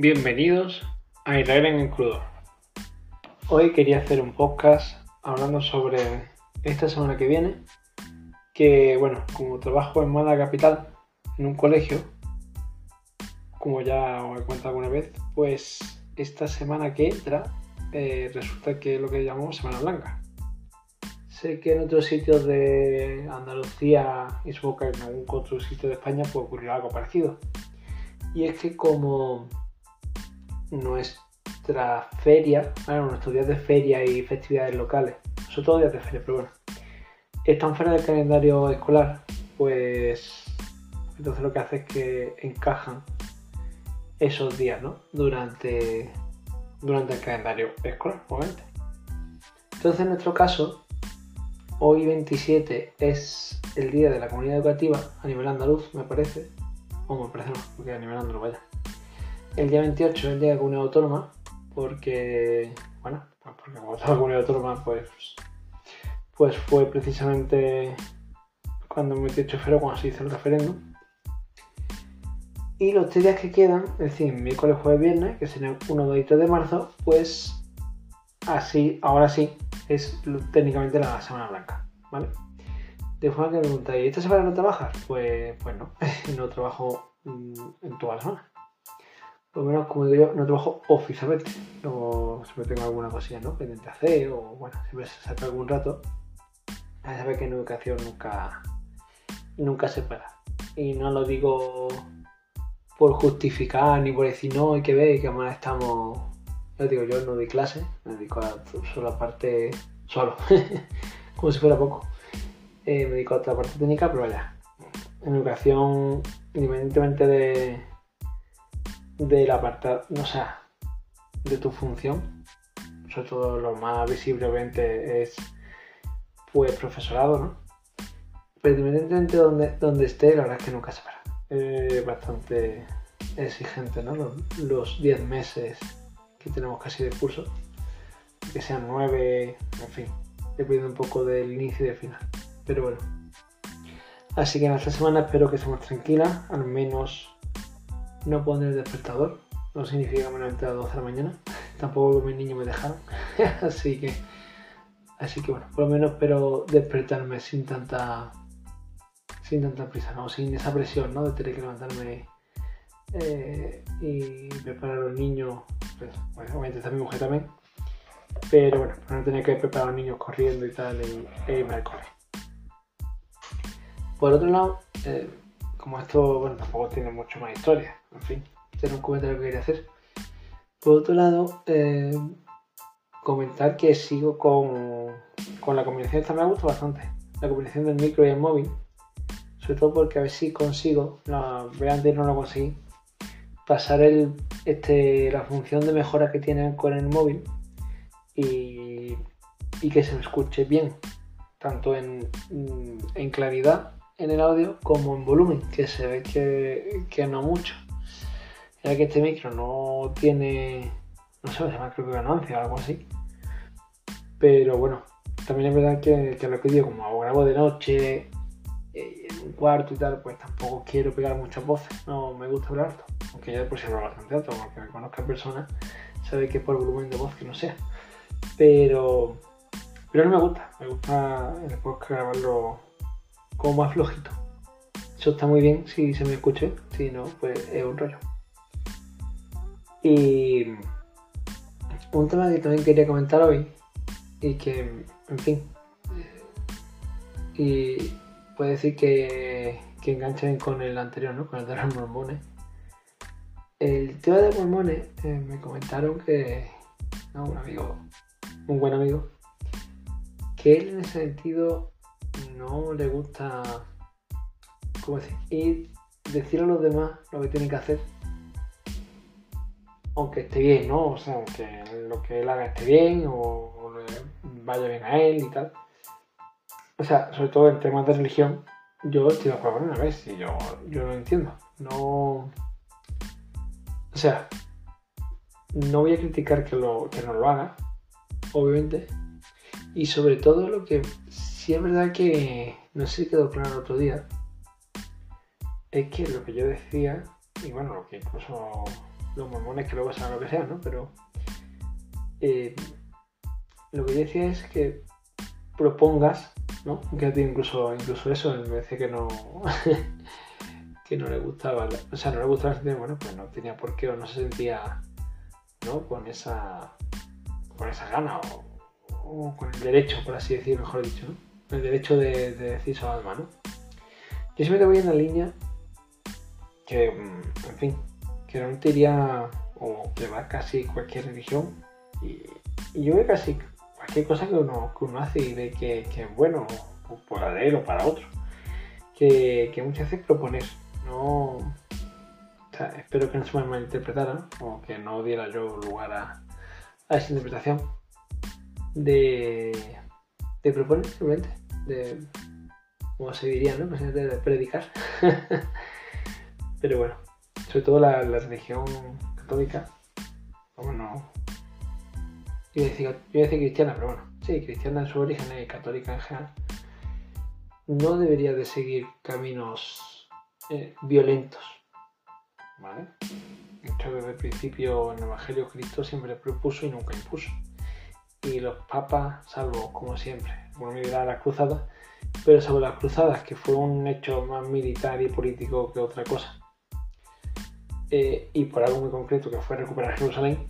Bienvenidos a Israel en el crudo. Hoy quería hacer un podcast hablando sobre esta semana que viene, que bueno, como trabajo en Málaga Capital, en un colegio, como ya os he contado alguna vez, pues esta semana que entra eh, resulta que es lo que llamamos Semana Blanca. Sé que en otros sitios de Andalucía y supongo que en algún otro sitio de España puede ocurrir algo parecido. Y es que como nuestra feria, bueno, nuestros días de feria y festividades locales, son todos días de feria, pero bueno, están fuera del calendario escolar, pues entonces lo que hace es que encajan esos días, ¿no? Durante, durante el calendario escolar, obviamente. Entonces, en nuestro caso, hoy 27 es el día de la comunidad educativa a nivel andaluz, me parece. O me parece no, porque a nivel andaluz vaya el día 28 es el día de la comunidad autónoma, porque, bueno, porque como toda comunidad autónoma, pues, pues fue precisamente cuando me metí el febrero, cuando se hizo el referéndum. Y los tres días que quedan, es decir, miércoles, jueves, viernes, que serían 1, 2 y 3 de marzo, pues así, ahora sí, es técnicamente la Semana Blanca, ¿vale? De forma que me preguntáis, ¿esta semana no trabajas? Pues, pues no, no trabajo mm, en toda la semana por lo menos como digo yo, no trabajo oficialmente. No siempre tengo alguna cosilla ¿no? pendiente hacer o bueno, siempre se saca algún rato. A saber que en educación nunca, nunca se para. Y no lo digo por justificar ni por decir no, hay que ver que más estamos. Yo digo, yo no doy clase, me dedico a solo la parte solo, como si fuera poco. Eh, me dedico a otra parte técnica, pero vaya. En educación, independientemente de, del apartado, no sé, de tu función. Sobre todo lo más visible obviamente es pues profesorado, ¿no? Pero independientemente de donde, donde esté, la verdad es que nunca se para. Es bastante exigente, ¿no? Los 10 meses que tenemos casi de curso, que sean 9, en fin, dependiendo un poco del inicio y del final. Pero bueno. Así que en esta semana espero que estemos tranquilas, al menos no poner despertador. No significa que me levanté a las 12 de la mañana. Tampoco mis niños me dejaron. así que. Así que bueno, por lo menos espero despertarme sin tanta. Sin tanta prisa, ¿no? Sin esa presión, ¿no? De tener que levantarme eh, y preparar a los niños. Pues, bueno, obviamente está mi mujer también. Pero bueno, para no tener que preparar a los niños corriendo y tal, y, e irme al. Por otro lado, eh, como esto, bueno, tampoco tiene mucho más historia en fin, era un comentario que quería hacer. Por otro lado, eh, comentar que sigo con, con la combinación, esta me ha gustado bastante, la combinación del micro y el móvil, sobre todo porque a ver si consigo, no, antes no lo conseguí, pasar el, este, la función de mejora que tiene con el móvil y, y que se me escuche bien, tanto en, en, claridad en el audio como en volumen, que se ve que, que no mucho ya que este micro no tiene, no sé, se llama creo que ganancia o algo así. Pero bueno, también es verdad que, que lo que digo, como grabo de noche, eh, en un cuarto y tal, pues tampoco quiero pegar muchas voces, no me gusta hablar alto. Aunque ya después si hablo bastante alto, porque me conozca persona, sabe que por volumen de voz que no sea. Pero, pero no me gusta, me gusta podcast grabarlo como más flojito. Eso está muy bien si se me escuche, si no, pues es un rollo. Y un tema que también quería comentar hoy y que, en fin, y puede decir que, que enganchen con el anterior, ¿no? Con el de los mormones. El tema de mormones eh, me comentaron que, un amigo, un buen amigo, que él en ese sentido no le gusta. Ir, decir a los demás lo que tienen que hacer aunque esté bien, ¿no? O sea, aunque lo que él haga esté bien o, vaya bien a él y tal. O sea, sobre todo en temas de religión, yo estoy de acuerdo una vez y yo, yo lo entiendo. No. O sea, no voy a criticar que, lo, que no lo haga, obviamente. Y sobre todo lo que sí es verdad que no sé si quedó claro el otro día, es que lo que yo decía, y bueno, lo que incluso los mormones que luego sean lo que sean, ¿no? Pero eh, lo que yo decía es que propongas, ¿no? Que incluso, incluso eso, me parece que no, que no le gustaba, o sea, no le gustaba sentir, bueno, pues no tenía por qué o no se sentía, ¿no? Con esa, con esa gana o, con el derecho, por así decirlo, mejor dicho. El derecho de, decir su alma, ¿no? Yo siempre te voy en la línea que, mm, en fin, que no te iría o que va casi cualquier religión y, yo veo casi cualquier cosa que uno, que uno hace y ve que, es bueno o para él o para otro que, muchas veces proponer no espero que no se me malinterpretara o que no diera yo lugar a, esa interpretación de, de proponer simplemente de como se diría no pues de predicar. Pero bueno sobre todo la, religión católica, bueno, yo decía, yo decía cristiana, pero bueno, sí, cristiana en su origen y católica en general, no debería de seguir caminos eh, violentos, ¿vale? hecho, desde el principio en el Evangelio Cristo siempre propuso y nunca impuso. Y los papas, salvo como siempre, bueno, a las cruzadas, pero salvo las cruzadas, que fue un hecho más militar y político que otra cosa, eh, y por algo muy concreto que fue recuperar Jerusalén,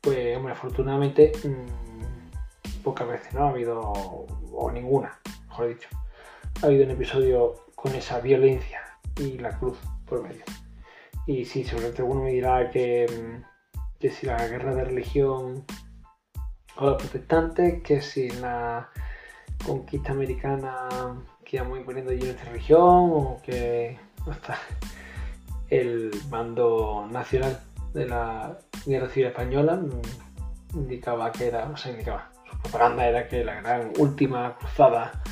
pues hombre, afortunadamente mm, pocas veces no ha habido, o ninguna, mejor dicho, ha habido un episodio con esa violencia y la cruz por medio. Y sí, seguramente alguno me dirá que, mm, que si la guerra de religión o los protestantes, que si la conquista americana que íbamos imponiendo allí nuestra religión, o que hasta el bando nacional de la Guerra Civil Española indicaba que era, o sea, indicaba, su propaganda era que la gran última cruzada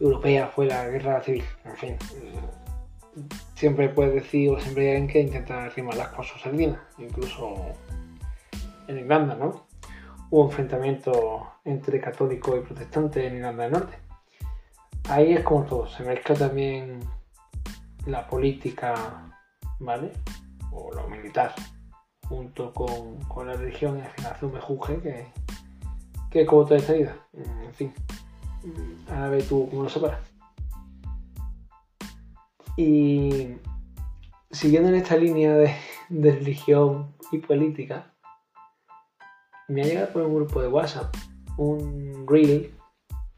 europea fue la guerra civil. En fin, siempre puedes decir, o siempre hay alguien que intenta arrimar las cosas sardinas, incluso en Irlanda, ¿no? Hubo enfrentamiento entre católicos y protestantes en Irlanda del Norte. Ahí es como todo, se mezcla también la política ¿vale? O lo militar, junto con, la religión y al final hace un mejunje que, que como toda esta vida. En fin, ahora ve tú cómo lo separas. Y siguiendo en esta línea de, religión y política, me ha llegado por un grupo de WhatsApp un reel,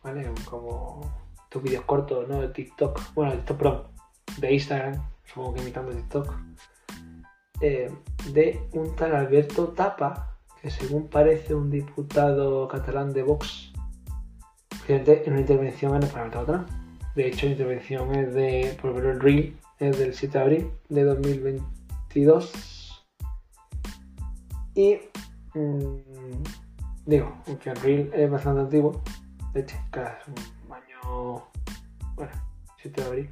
¿vale? Como estos vídeos cortos, ¿no? De TikTok, bueno, de TikTok, de Instagram, supongo que imitando TikTok, eh, de un tal Alberto Tapa, que según parece un diputado catalán de Vox, en una intervención en el Parlamento catalán. De hecho, la intervención es de, por ejemplo, el REAL es del 7 de abril de 2022. Y mm, digo, aunque el REAL es bastante antiguo, de hecho, año, bueno, 7 de abril,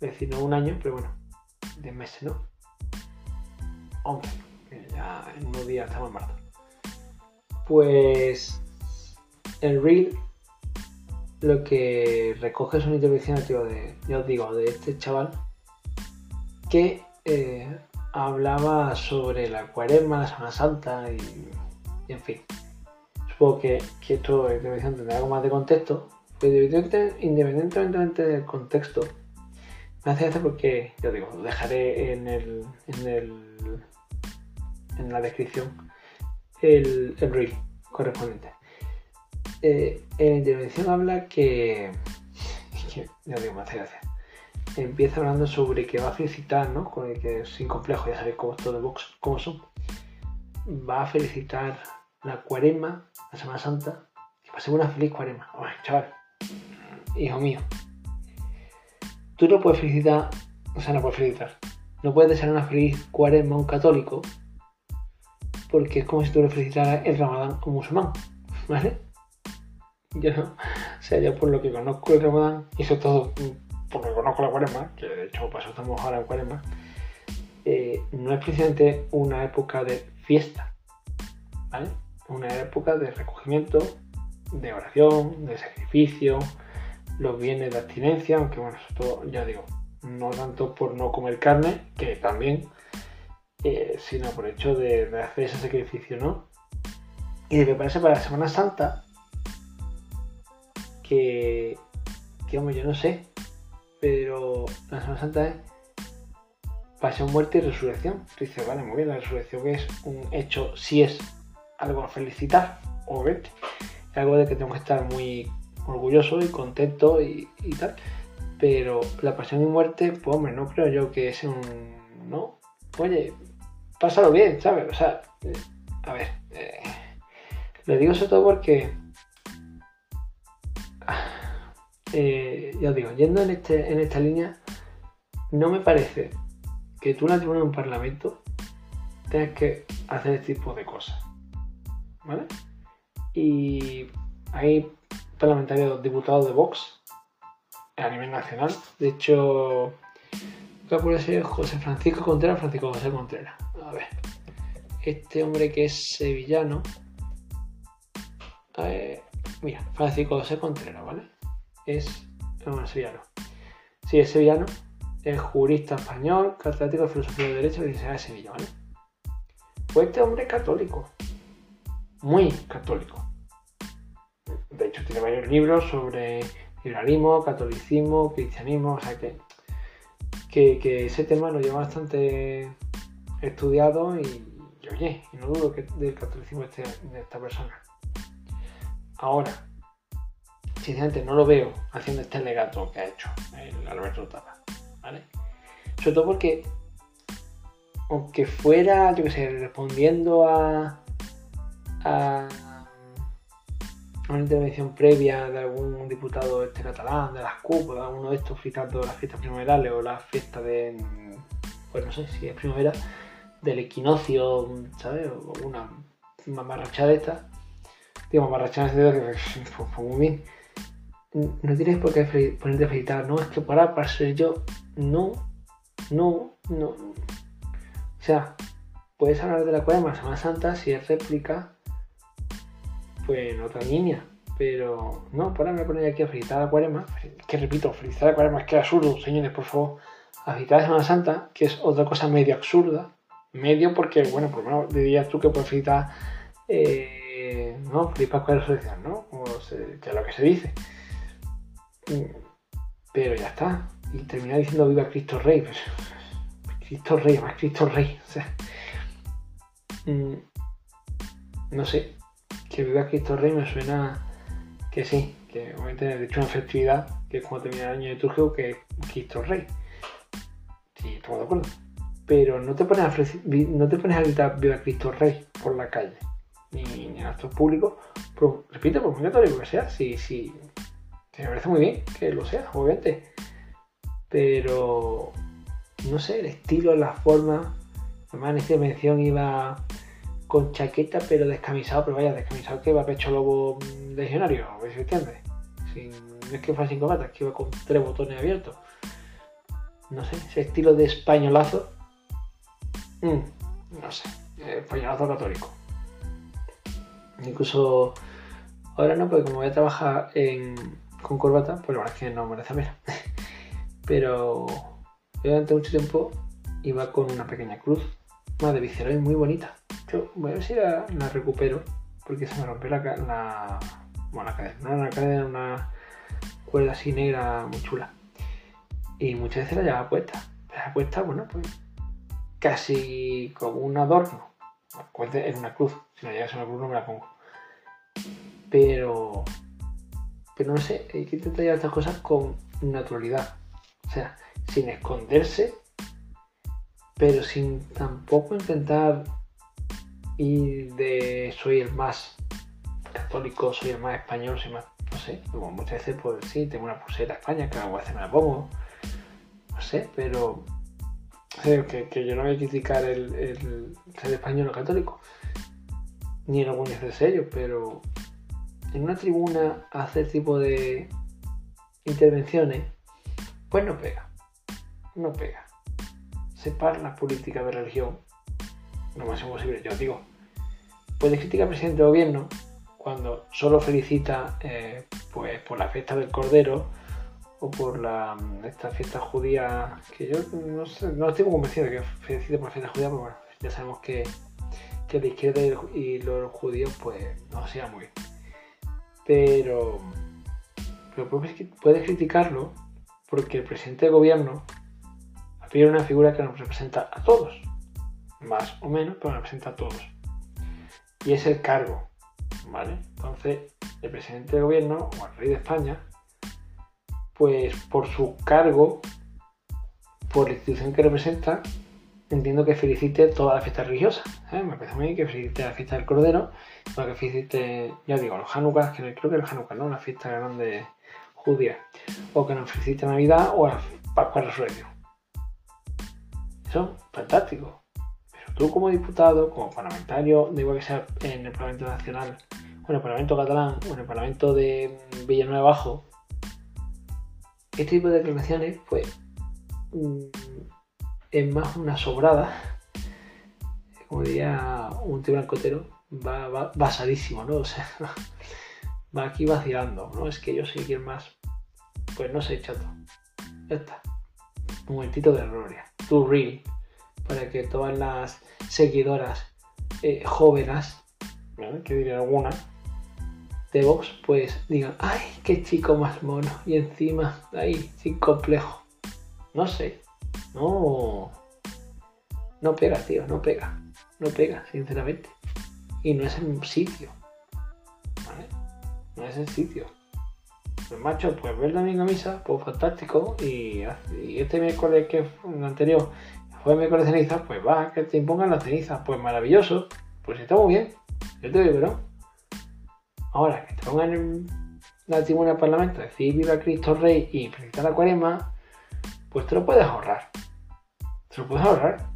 es decir, no un año, pero bueno, de meses, ¿no? 11, que ya en unos días estamos en marzo. Pues el Reel lo que recoge es una intervención de, ya os digo, de este chaval que eh, hablaba sobre la cuaresma, la Semana Santa y, en fin. Supongo que, que esto intervención tendrá algo más de contexto, pero independientemente del contexto, me hace gracia porque, yo digo, lo dejaré en el, en el en la descripción el, el reel correspondiente. Eh, en la intervención habla que, que ya digo, me hace gracia. Empieza hablando sobre que va a felicitar, ¿no? Con el que sin complejo, ya sabéis cómo es todo box, cómo son. Va a felicitar la cuarema, la Semana Santa, que pase una feliz cuarema. chaval, hijo mío, tú no puedes felicitar, o sea, no puedes felicitar, no puedes desear una feliz cuaresma a un católico porque es como si tú le felicitaras el ramadán a un musulmán, ¿vale? Yo no, o sea, yo por lo que conozco el ramadán, y sobre todo por lo que conozco la cuaresma, que de hecho eso estamos ahora en cuaresma, eh, no es precisamente una época de fiesta, ¿vale? Una época de recogimiento, de oración, de sacrificio, los bienes de abstinencia, aunque bueno, ya digo, no tanto por no comer carne, que también, eh, sino por el hecho de, de hacer ese sacrificio, ¿no? Y de prepararse para la Semana Santa, que, que hombre, yo no sé, pero la Semana Santa es pasión, muerte y resurrección. Tú dices, vale, muy bien, la resurrección es un hecho, si es algo a felicitar, obviamente, es algo de que tengo que estar muy orgulloso y contento y, tal, pero la pasión y muerte, pues hombre, no creo yo que es un, ¿no? Oye, pásalo bien, ¿sabes? O sea, eh, a ver, eh, lo digo sobre todo porque eh, ya os digo, yendo en, este, en esta línea, no me parece que tú en tribuna de un parlamento tengas que hacer este tipo de cosas. ¿Vale? Y hay parlamentarios diputados de Vox a nivel nacional. De hecho, creo puede ser José Francisco Contreras, Francisco José Contreras. A ver. Este hombre que es sevillano. Eh, mira, Francisco José Contreras, ¿vale? Es. Sevillano. Sí, es sevillano. Es jurista español, catedrático de filosofía de Derecho de la Universidad de Sevilla, ¿vale? Pues este hombre es católico. Muy católico. De hecho, tiene varios libros sobre liberalismo, catolicismo, cristianismo, o sea que, que, ese tema lo lleva bastante estudiado y, y oye, y no dudo que del catolicismo este, de esta persona. Ahora, sinceramente no lo veo haciendo este legato que ha hecho el Alberto Tapa, ¿vale? Sobre todo porque, aunque fuera, yo qué sé, respondiendo a, a una intervención previa de algún diputado este catalán, de las CUP, de alguno de estos citando las fiestas primaverales o la fiesta de, pues no sé si es primavera, del equinoccio, ¿sabes? O una mamarrachada de esta. Digo, mamarrachada en que, pues, pues muy bien. No tienes por qué ponerte a felicitar, no, es que para, para ser yo, no, no, no. O sea, puedes hablar de la cuaresma, Semana Santa, si es réplica, pues en otra línea. Pero no, para me poner aquí a felicitar a la que repito, felicitar a la es que es absurdo, señores, por favor. A felicitar a Semana Santa, que es otra cosa medio absurda. Medio porque, bueno, por lo menos dirías tú que puedes felicitar, eh, ¿no? Feliz Pascua de Resurrección, ¿no? Como se- que es lo que se dice. Mm, Pero ya está. Y terminar diciendo viva Cristo Rey. Cristo Rey, más Cristo Rey. O sea, mm, no sé. Que viva Cristo Rey me suena que sí. Que obviamente de hecho una festividad que es cuando termina el año litúrgico que es Cristo Rey. Sí, estamos de acuerdo. Pero no te pones a, no te pones a gritar viva Cristo Rey por la calle. Ni, en actos públicos. Pero, repito, por muy católico que sea, sí, que me parece muy bien que lo sea, obviamente. Pero no sé, el estilo, la forma. Además, en esta mención iba con chaqueta, pero descamisado, pero vaya, descamisado que iba pecho lobo mm, legionario, a ver si entiendes. No es que fuera sin corbata, es que iba con tres botones abiertos. No sé, ese estilo de españolazo. mm, no sé, eh, españolazo católico. Incluso ahora no, porque como voy a trabajar con corbata, pues la verdad es que no merece la pena. Pero durante mucho tiempo iba con una pequeña cruz, una de Viceroy muy bonita. Yo voy a ver si la, recupero, porque se me rompió la, la, bueno, la cadena, la cadena, una cuerda así negra muy chula. Y muchas veces la llevaba puesta. La puesta, bueno, pues casi como un adorno. Cuente en una cruz. Si no llegas a una cruz no me la pongo. Pero. Pero no sé, hay que intentar llevar estas cosas con naturalidad. O sea, sin esconderse, pero sin tampoco intentar ir de soy el más católico, soy el más español, soy más. No sé, como muchas veces, pues sí, tengo una pulsera España que alguna vez me la pongo. No sé, pero. Que, yo no voy a criticar el, el ser español o católico, ni en algún de serio, pero en una tribuna hacer tipo de intervenciones, pues no pega. No pega. Separa la política de religión lo máximo posible. Yo digo, puedes criticar al presidente del gobierno cuando solo felicita eh, pues por la fiesta del Cordero o por la esta fiesta judía que yo no sé, no estoy muy convencido de que felicite por la fiesta judía, pero bueno, Ya sabemos que, que la izquierda y los judíos pues no sea muy. Pero, pero puedes criticarlo porque el presidente de gobierno tiene una figura que nos representa a todos, más o menos, pero nos representa a todos. Y es el cargo, ¿vale? Entonces, el presidente de gobierno o el rey de España, pues por su cargo, por la institución que representa, entiendo que felicite toda la fiesta religiosa. ¿eh? Me parece muy bien que felicite la fiesta del Cordero, que felicite, ya digo, los Hanukkah, que creo que el Hanukkah, ¿no? Una fiesta grande judía. O que nos felicite Navidad o la Pascua Resurrección. Eso, fantástico. Pero tú como diputado, como parlamentario, da igual que sea en el Parlamento Nacional, o en el Parlamento Catalán, o en el Parlamento de Villanueva Bajo, este tipo de declaraciones, pues, mm, es más una sobrada, como diría un tribunal cotero, va, basadísimo, ¿no? O sea, va aquí vacilando, ¿no? Es que yo soy quien más. Pues no sé, chato. Ya está. Un momentito de gloria. To real. Para que todas las seguidoras eh, jóvenes, que diría alguna, de Vox, pues digan, ¡ay, qué chico más mono! Y encima, ahí, sin complejo. No sé. No. No pega, tío, no pega. No pega, sinceramente. Y no es el sitio. No es el sitio. Pues macho, pues ver mi camisa, pues fantástico. Y, este miércoles que fue el anterior fue miércoles de ceniza, pues va, que te impongan las cenizas, pues maravilloso. Pues está muy bien. Yo te digo no. Ahora, que te pongan la tribuna del Parlamento decir viva Cristo Rey y felicitar la cuaresma, pues te lo puedes ahorrar. Te lo puedes ahorrar.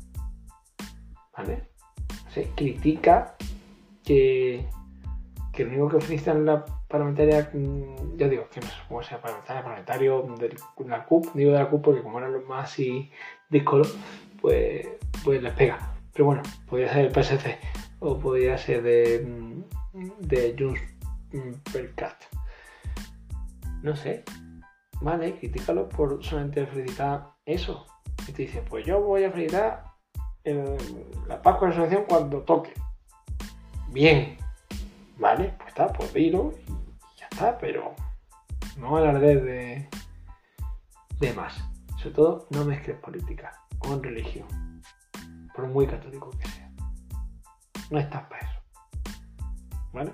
¿Vale? Se critica que, que lo único que felicitan la parlamentaria, mm, ya digo, que no sé parlamentaria, parlamentario de la CUP, digo de la CUP porque como eran los más así discolo, pues, pues les pega. Pero bueno, podría ser el PSC o podría ser de, mm, de Junts mm, Percat. No sé. Vale, critícalo por solamente felicitar eso. Y te dice, pues yo voy a felicitar la Pascua de Resurrección cuando toque. Bien. Vale, pues está, pues dilo pero no alarde de, de más. Sobre todo, no mezcles política con religión, por muy católico que sea. No estás para eso. ¿Vale?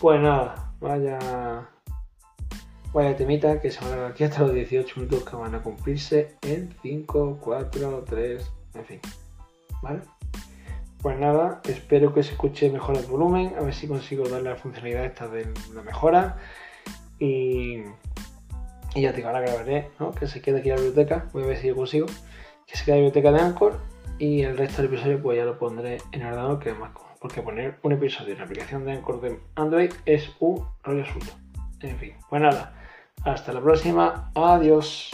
Pues nada, vaya. Vaya temita que se van a aquí hasta los 18 minutos que van a cumplirse en 5, 4, 3, en fin. ¿Vale? Pues nada, espero que se escuche mejor el volumen, a ver si consigo darle la funcionalidad esta de la mejora. Y, ya te digo, ahora grabaré, ¿no? Que se quede aquí la biblioteca, voy a ver si yo consigo. Que se quede la biblioteca de Anchor y el resto del episodio pues ya lo pondré en el ordenador que más cómodo. Porque poner un episodio en la aplicación de Anchor de Android es un rollo asunto. En fin, pues nada, hasta la próxima, adiós.